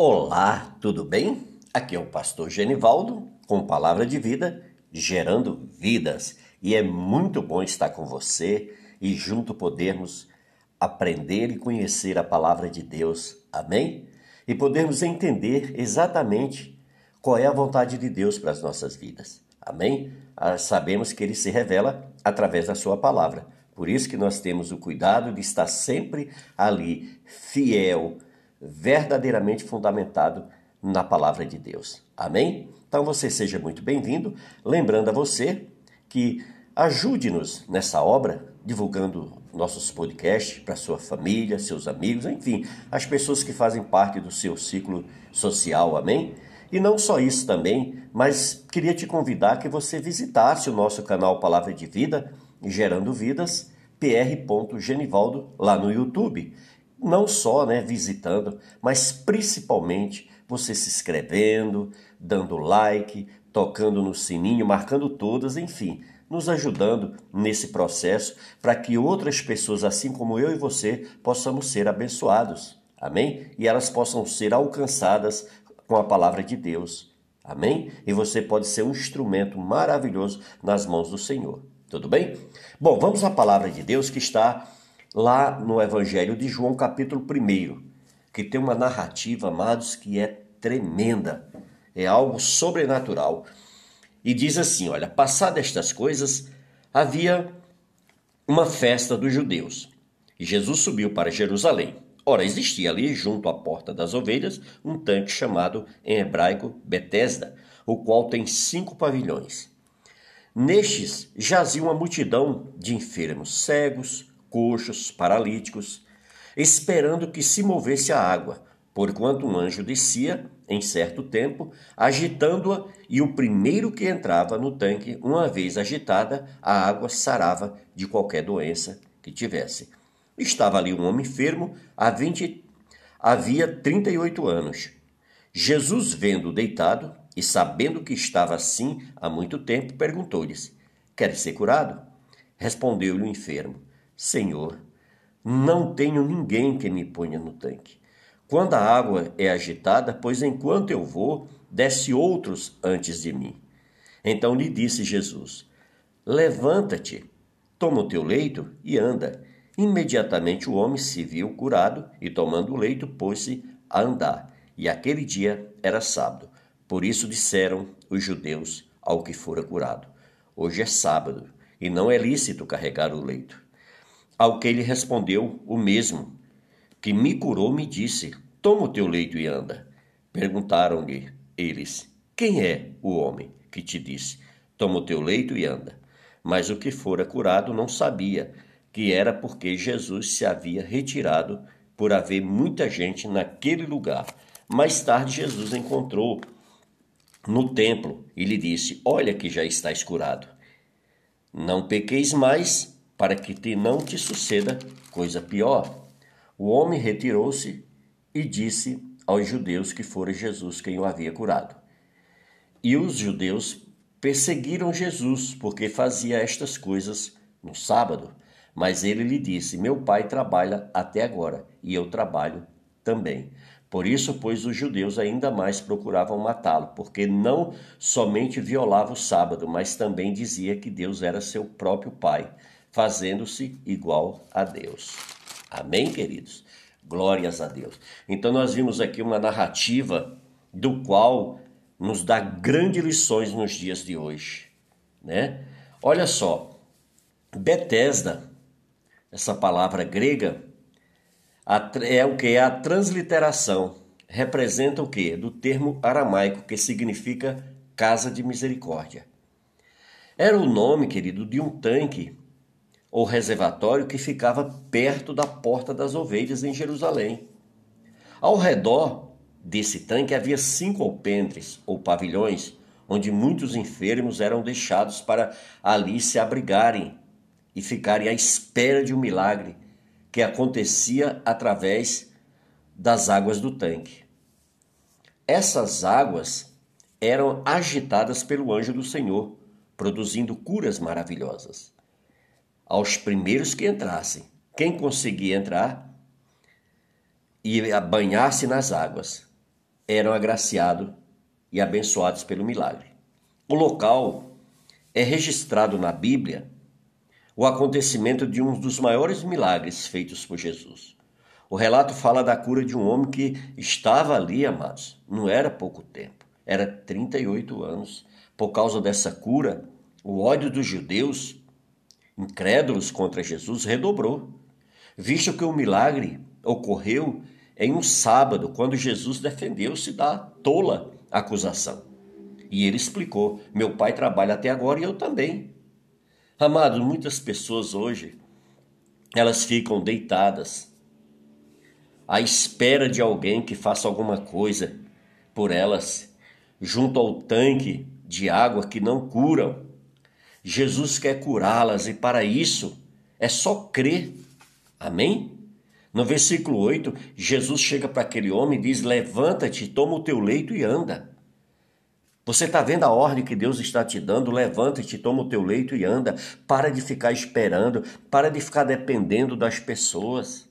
Olá, tudo bem? Aqui é o pastor Genivaldo com palavra de vida, gerando vidas. E é muito bom estar com você e junto podermos aprender e conhecer a palavra de Deus. Amém? E podermos entender exatamente qual é a vontade de Deus para as nossas vidas. Amém? Ah, sabemos que ele se revela através da sua palavra. Por isso que nós temos o cuidado de estar sempre ali, fiel, verdadeiramente fundamentado na palavra de Deus. Amém? Então você seja muito bem-vindo. Lembrando a você que ajude-nos nessa obra, divulgando nossos podcasts para sua família, seus amigos, enfim, as pessoas que fazem parte do seu ciclo social. Amém? E não só isso também, mas queria te convidar que você visitasse o nosso canal Palavra de Vida, Gerando Vidas, pr.genivaldo, lá no YouTube não só né, visitando, mas principalmente você se inscrevendo, dando like, tocando no sininho, marcando todas, enfim, nos ajudando nesse processo para que outras pessoas, assim como eu e você, possamos ser abençoados. Amém? E elas possam ser alcançadas com a palavra de Deus. Amém? E você pode ser um instrumento maravilhoso nas mãos do Senhor. Tudo bem? Bom, vamos à palavra de Deus que está lá no Evangelho de João, capítulo 1, que tem uma narrativa, amados, que é tremenda, é algo sobrenatural. E diz assim: olha, passadas estas coisas, havia uma festa dos judeus. E Jesus subiu para Jerusalém. Ora, existia ali, junto à porta das ovelhas, um tanque chamado em hebraico Betesda, o qual tem cinco pavilhões. Nestes jazia uma multidão de enfermos, cegos, coxos, paralíticos, esperando que se movesse a água, porquanto um anjo descia, em certo tempo, agitando-a, e o primeiro que entrava no tanque, uma vez agitada, a água sarava de qualquer doença que tivesse. Estava ali um homem enfermo, há 20, havia 38 anos. Jesus, vendo deitado e sabendo que estava assim há muito tempo, perguntou-lhes: Quer ser curado? Respondeu-lhe o enfermo: Senhor, não tenho ninguém que me ponha no tanque. Quando a água é agitada, pois enquanto eu vou, desce outros antes de mim. Então lhe disse Jesus: Levanta-te, toma o teu leito e anda. Imediatamente o homem se viu curado e, tomando o leito, pôs-se a andar. E aquele dia era sábado. Por isso disseram os judeus ao que fora curado: Hoje é sábado e não é lícito carregar o leito. Ao que ele respondeu o mesmo, que me curou, me disse: Toma o teu leito e anda. Perguntaram-lhe eles: Quem é o homem que te disse: Toma o teu leito e anda? Mas o que fora curado não sabia que era porque Jesus se havia retirado por haver muita gente naquele lugar. Mais tarde, Jesus encontrou no templo e lhe disse: Olha que já estás curado. Não pequeis mais para que te não te suceda coisa pior. O homem retirou-se e disse aos judeus que fora Jesus quem o havia curado. E os judeus perseguiram Jesus porque fazia estas coisas no sábado. Mas ele lhe disse: Meu pai trabalha até agora e eu trabalho também. Por isso, pois, os judeus ainda mais procuravam matá-lo, porque não somente violava o sábado, mas também dizia que Deus era seu próprio pai fazendo-se igual a Deus. Amém, queridos? Glórias a Deus. Então nós vimos aqui uma narrativa do qual nos dá grandes lições nos dias de hoje, né? Olha só, Betesda, essa palavra grega, é o que é a transliteração. Representa o que? Do termo aramaico que significa casa de misericórdia. Era o nome, querido, de um tanque ou reservatório que ficava perto da Porta das Ovelhas em Jerusalém. Ao redor desse tanque havia cinco alpendres ou pavilhões, onde muitos enfermos eram deixados para ali se abrigarem e ficarem à espera de um milagre que acontecia através das águas do tanque. Essas águas eram agitadas pelo anjo do Senhor, produzindo curas maravilhosas aos primeiros que entrassem. Quem conseguia entrar e banhar-se nas águas. eram agraciados e abençoados pelo milagre. O local é registrado na Bíblia o acontecimento de um dos maiores milagres feitos por Jesus. O relato fala da cura de um homem que estava ali, amados. Não era pouco tempo, era 38 anos. Por causa dessa cura, o ódio dos judeus, incrédulos contra Jesus, redobrou, visto que o milagre ocorreu em um sábado, quando Jesus defendeu-se da tola acusação. E ele explicou: Meu pai trabalha até agora e eu também. Amados, muitas pessoas hoje, elas ficam deitadas à espera de alguém que faça alguma coisa por elas, junto ao tanque de água que não curam. Jesus quer curá-las e para isso é só crer. Amém? No versículo 8, Jesus chega para aquele homem e diz: Levanta-te, toma o teu leito e anda. Você está vendo a ordem que Deus está te dando? Levanta-te, toma o teu leito e anda. Para de ficar esperando, para de ficar dependendo das pessoas.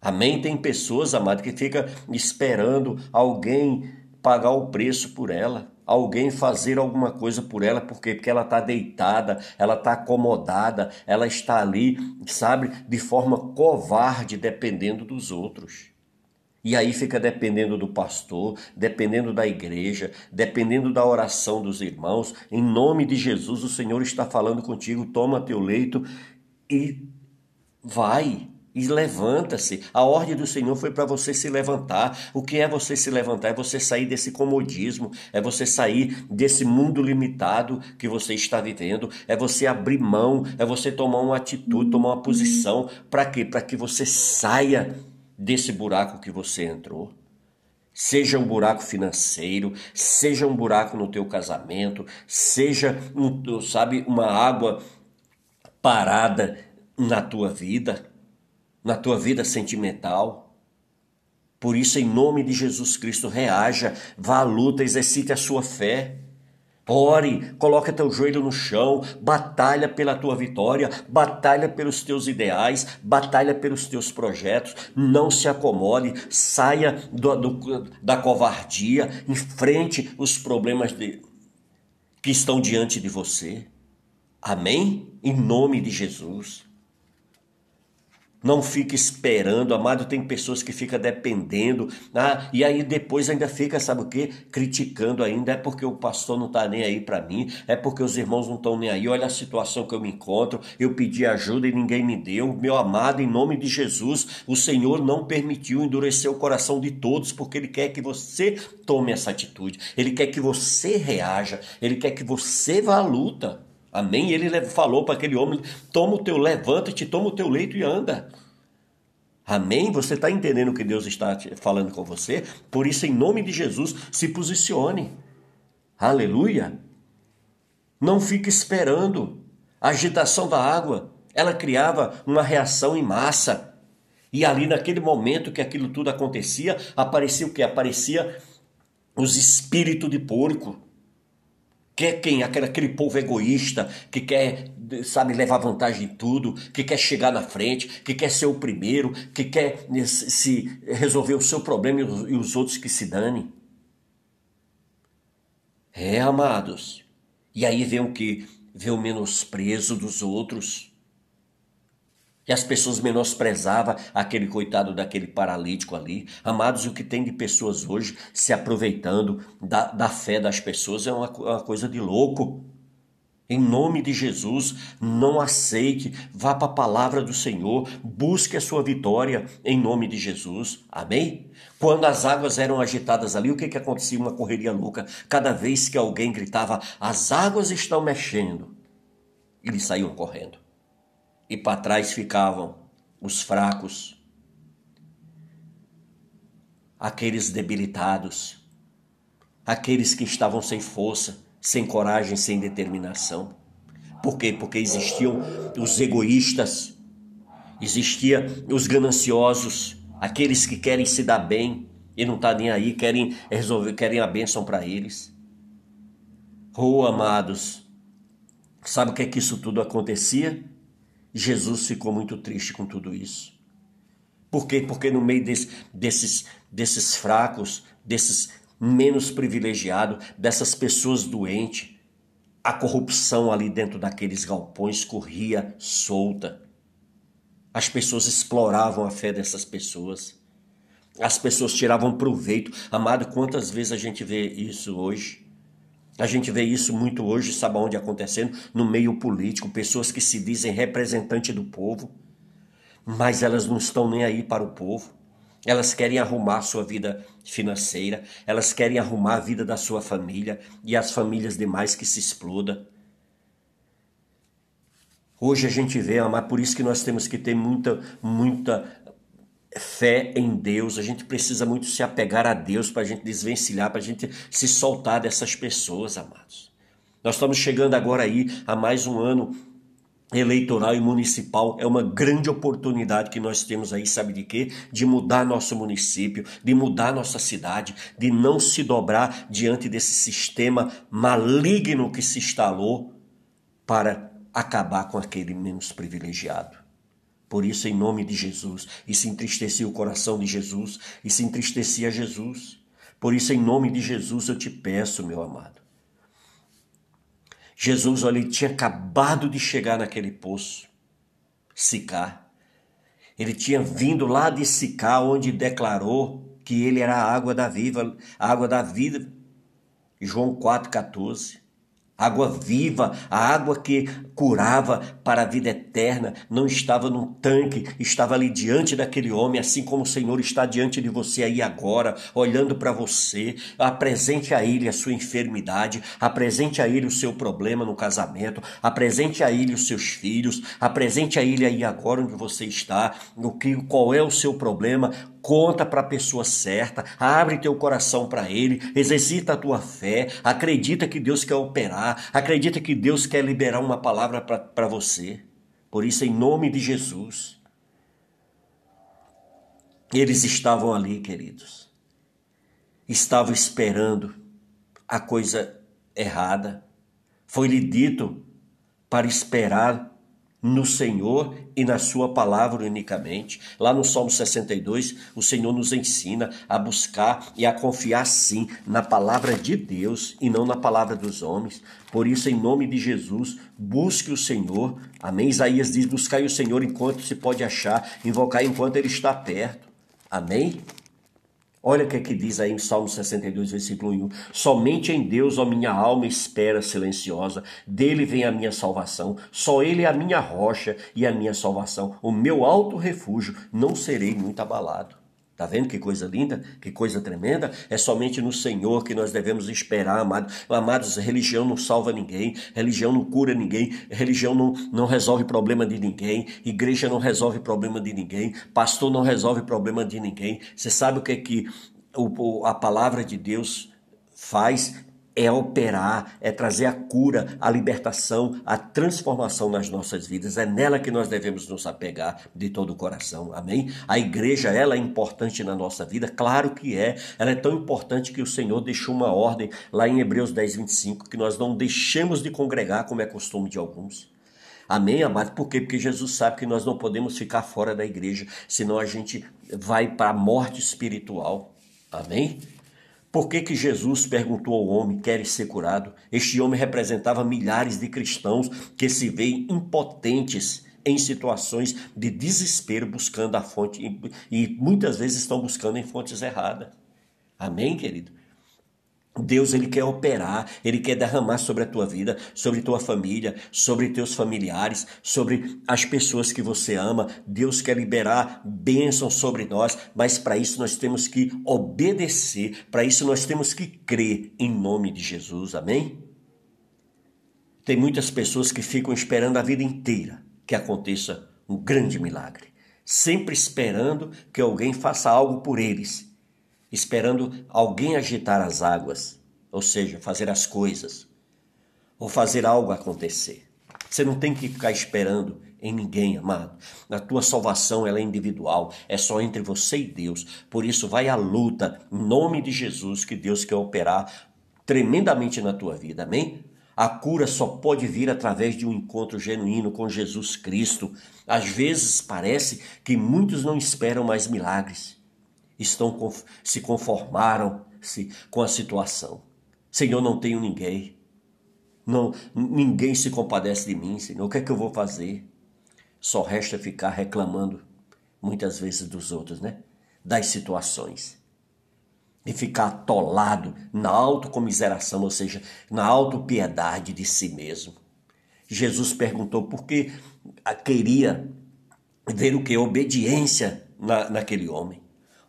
Amém? Tem pessoas, amado, que fica esperando alguém pagar o preço por ela, alguém fazer alguma coisa por ela, por quê? Porque ela está deitada, ela está acomodada, ela está ali, sabe, de forma covarde, dependendo dos outros. E aí fica dependendo do pastor, dependendo da igreja, dependendo da oração dos irmãos. Em nome de Jesus, o Senhor está falando contigo. Toma teu leito e vai. E levanta-se. A ordem do Senhor foi para você se levantar. O que é você se levantar? É você sair desse comodismo, é você sair desse mundo limitado que você está vivendo, é você abrir mão, é você tomar uma atitude, tomar uma posição. Para quê? Para que você saia desse buraco que você entrou. Seja um buraco financeiro, seja um buraco no teu casamento, seja, um, sabe, uma água parada na tua vida, na tua vida sentimental. Por isso, em nome de Jesus Cristo, reaja, vá à luta, exercite a sua fé. Ore, coloca teu joelho no chão, batalha pela tua vitória, batalha pelos teus ideais, batalha pelos teus projetos. Não se acomode, saia do, do, da covardia, enfrente os problemas de, que estão diante de você. Amém? Em nome de Jesus. Não fique esperando, amado. Tem pessoas que ficam dependendo, ah, e aí depois ainda fica, sabe o que? Criticando ainda. É porque o pastor não está nem aí para mim, é porque os irmãos não estão nem aí. Olha a situação que eu me encontro. Eu pedi ajuda e ninguém me deu. Meu amado, em nome de Jesus, o Senhor não permitiu endurecer o coração de todos, porque Ele quer que você tome essa atitude. Ele quer que você reaja. Ele quer que você vá à luta. Amém? Ele falou para aquele homem: toma o teu, levanta-te, toma o teu leito e anda. Amém? Você está entendendo o que Deus está falando com você? Por isso, em nome de Jesus, se posicione. Aleluia. Não fique esperando. A agitação da água, ela criava uma reação em massa. E ali, naquele momento que aquilo tudo acontecia, aparecia o que? Aparecia os espíritos de porco Quer quem? Aquele, aquele povo egoísta que quer, sabe, levar vantagem em tudo, que quer chegar na frente, que quer ser o primeiro, que quer se resolver o seu problema e os, os outros que se danem. É, amados. E aí vem o que? Vê o menosprezo dos outros. E as pessoas menosprezavam aquele coitado daquele paralítico ali. Amados, o que tem de pessoas hoje se aproveitando da, da fé das pessoas é uma, uma coisa de louco. Em nome de Jesus, não aceite, vá para a palavra do Senhor, busque a sua vitória em nome de Jesus. Amém? Quando as águas eram agitadas ali, o que, que acontecia? Uma correria louca. Cada vez que alguém gritava, as águas estão mexendo, eles saíam correndo e para trás ficavam os fracos, aqueles debilitados, aqueles que estavam sem força, sem coragem, sem determinação. Por quê? Porque existiam os egoístas, existia os gananciosos, aqueles que querem se dar bem e não tá nem aí, querem resolver, querem a bênção para eles. Oh, amados, sabe o que é que isso tudo acontecia? Jesus ficou muito triste com tudo isso. Por quê? Porque no meio desse, desses, desses fracos, desses menos privilegiados, dessas pessoas doentes. A corrupção ali dentro daqueles galpões corria solta. As pessoas exploravam a fé dessas pessoas. As pessoas tiravam proveito. Amado, quantas vezes a gente vê isso hoje? A gente vê isso muito hoje, sabe onde acontecendo? No meio político, pessoas que se dizem representante do povo, mas elas não estão nem aí para o povo. Elas querem arrumar a sua vida financeira, elas querem arrumar a vida da sua família e as famílias demais que se explodam. Hoje a gente vê, amar, por isso que nós temos que ter muita, muita fé em Deus. A gente precisa muito se apegar a Deus para a gente desvencilhar, para a gente se soltar dessas pessoas, amados. Nós estamos chegando agora aí a mais um ano eleitoral e municipal é uma grande oportunidade que nós temos aí, sabe de quê? De mudar nosso município, de mudar nossa cidade, de não se dobrar diante desse sistema maligno que se instalou para acabar com aquele menos privilegiado. Por isso, em nome de Jesus, isso entristecia o coração de Jesus, isso entristecia Jesus. Por isso, em nome de Jesus, eu te peço, meu amado, Jesus, olha, ele tinha acabado de chegar naquele poço, Sicá. Ele tinha vindo lá de Sicá, onde declarou que ele era a água da viva, a água da vida. João 4,14 água viva, a água que curava para a vida eterna, não estava num tanque, estava ali diante daquele homem, assim como o Senhor está diante de você aí agora, olhando para você. Apresente a Ele a sua enfermidade, apresente a Ele o seu problema no casamento, apresente a Ele os seus filhos, apresente a Ele aí agora onde você está, o que, qual é o seu problema, conta para a pessoa certa, abre teu coração para Ele, exercita a tua fé, acredita que Deus quer operar, acredita que Deus quer liberar uma palavra para você. Por isso, em nome de Jesus, eles estavam ali, queridos, estavam esperando a coisa errada. Foi-lhe dito para esperar no Senhor e na Sua palavra unicamente. Lá no Salmo 62, o Senhor nos ensina a buscar e a confiar sim na palavra de Deus e não na palavra dos homens. Por isso, em nome de Jesus, busque o Senhor. Amém. Isaías diz: buscai o Senhor enquanto se pode achar, invocar enquanto ele está perto. Amém. Olha o que, é que diz aí em Salmo 62, versículo 1. Somente em Deus, ó minha alma, espera silenciosa. Dele vem a minha salvação. Só Ele é a minha rocha e a minha salvação. O meu alto refúgio. Não serei muito abalado. Tá vendo que coisa linda? Que coisa tremenda? É somente no Senhor que nós devemos esperar, amados. Amados, religião não salva ninguém, religião não cura ninguém, religião não, não resolve problema de ninguém, igreja não resolve problema de ninguém, pastor não resolve problema de ninguém. Você sabe o que é que o, a palavra de Deus faz? É operar, é trazer a cura, a libertação, a transformação nas nossas vidas. É nela que nós devemos nos apegar de todo o coração. Amém? A igreja, ela é importante na nossa vida? Claro que é. Ela é tão importante que o Senhor deixou uma ordem lá em Hebreus 10, 25, que nós não deixemos de congregar como é costume de alguns. Amém, amado? Por quê? Porque Jesus sabe que nós não podemos ficar fora da igreja, senão a gente vai para a morte espiritual. Amém? Por que, que Jesus perguntou ao homem: Queres ser curado? Este homem representava milhares de cristãos que se veem impotentes em situações de desespero buscando a fonte e muitas vezes estão buscando em fontes erradas. Amém, querido? Deus ele quer operar, ele quer derramar sobre a tua vida, sobre tua família, sobre teus familiares, sobre as pessoas que você ama. Deus quer liberar bênçãos sobre nós, mas para isso nós temos que obedecer, para isso nós temos que crer em nome de Jesus. Amém? Tem muitas pessoas que ficam esperando a vida inteira que aconteça um grande milagre, sempre esperando que alguém faça algo por eles esperando alguém agitar as águas, ou seja, fazer as coisas, ou fazer algo acontecer. Você não tem que ficar esperando em ninguém, amado. A tua salvação ela é individual, é só entre você e Deus. Por isso, vai à luta, em nome de Jesus, que Deus quer operar tremendamente na tua vida, amém? A cura só pode vir através de um encontro genuíno com Jesus Cristo. Às vezes parece que muitos não esperam mais milagres estão se conformaram se com a situação. Senhor, não tenho ninguém. Não, ninguém se compadece de mim, Senhor. O que é que eu vou fazer? Só resta ficar reclamando muitas vezes dos outros, né? Das situações. E ficar atolado na autocomiseração, ou seja, na autopiedade de si mesmo. Jesus perguntou por que queria ver o que? Obediência na, naquele homem.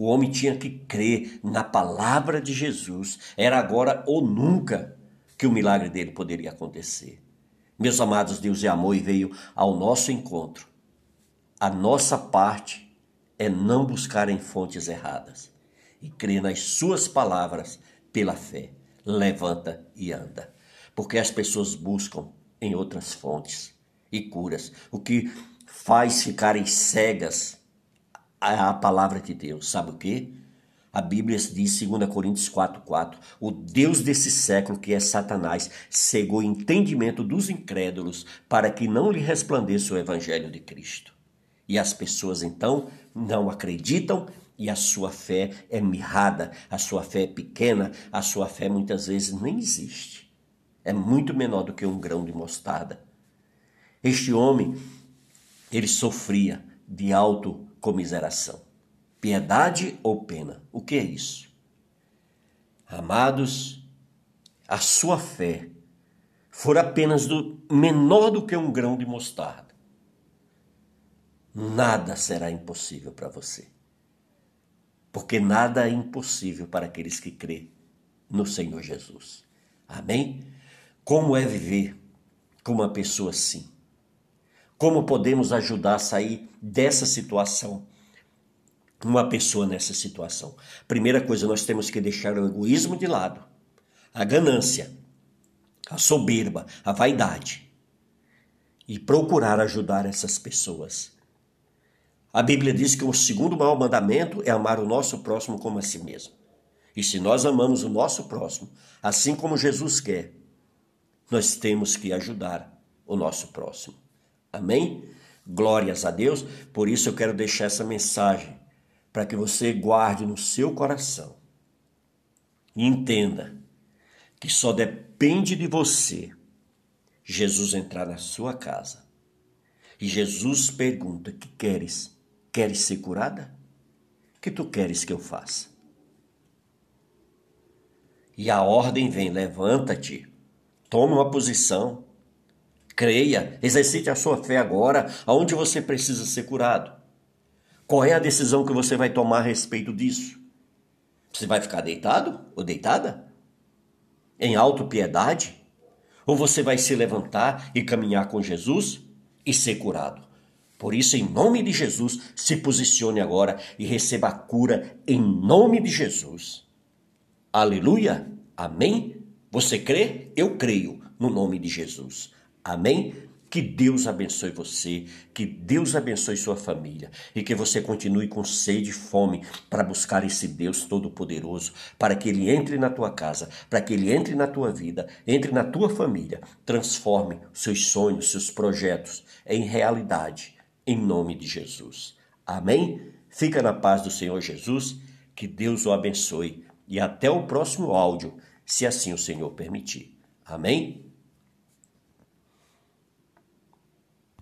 O homem tinha que crer na palavra de Jesus. Era agora ou nunca que o milagre dele poderia acontecer. Meus amados, Deus é amor e veio ao nosso encontro. A nossa parte é não buscar em fontes erradas e crer nas suas palavras pela fé. Levanta e anda. Porque as pessoas buscam em outras fontes e curas, o que faz ficarem cegas a palavra de Deus. Sabe o que? A Bíblia diz, 2 Coríntios 4,4, o Deus desse século, que é Satanás, cegou o entendimento dos incrédulos para que não lhe resplandeça o Evangelho de Cristo. E as pessoas então não acreditam e a sua fé é mirrada, a sua fé é pequena, a sua fé muitas vezes nem existe. É muito menor do que um grão de mostarda. Este homem, ele sofria de alto comiseração. Piedade ou pena? O que é isso? Amados, a sua fé for apenas do menor do que um grão de mostarda, nada será impossível para você. Porque nada é impossível para aqueles que crê no Senhor Jesus. Amém? Como é viver com uma pessoa assim? Como podemos ajudar a sair dessa situação? Uma pessoa nessa situação. Primeira coisa, nós temos que deixar o egoísmo de lado, a ganância, a soberba, a vaidade e procurar ajudar essas pessoas. A Bíblia diz que o segundo maior mandamento é amar o nosso próximo como a si mesmo. E se nós amamos o nosso próximo, assim como Jesus quer, nós temos que ajudar o nosso próximo. Amém? Glórias a Deus. Por isso eu quero deixar essa mensagem para que você guarde no seu coração e entenda que só depende de você Jesus entrar na sua casa. E Jesus pergunta: "Que queres? Queres ser curada? Que tu queres que eu faça?" E a ordem vem: levanta-te, toma uma posição, Creia, exercite a sua fé agora, aonde você precisa ser curado. Qual é a decisão que você vai tomar a respeito disso? Você vai ficar deitado ou deitada? Em autopiedade? Ou você vai se levantar e caminhar com Jesus e ser curado? Por isso, em nome de Jesus, se posicione agora e receba a cura em nome de Jesus. Aleluia! Amém? Você crê? Eu creio no nome de Jesus. Amém? Que Deus abençoe você, que Deus abençoe sua família e que você continue com sede e fome para buscar esse Deus Todo-Poderoso, para que Ele entre na tua casa, para que Ele entre na tua vida, entre na tua família, transforme seus sonhos, seus projetos em realidade, em nome de Jesus. Amém? Fica na paz do Senhor Jesus, que Deus o abençoe e até o próximo áudio, se assim o Senhor permitir. Amém?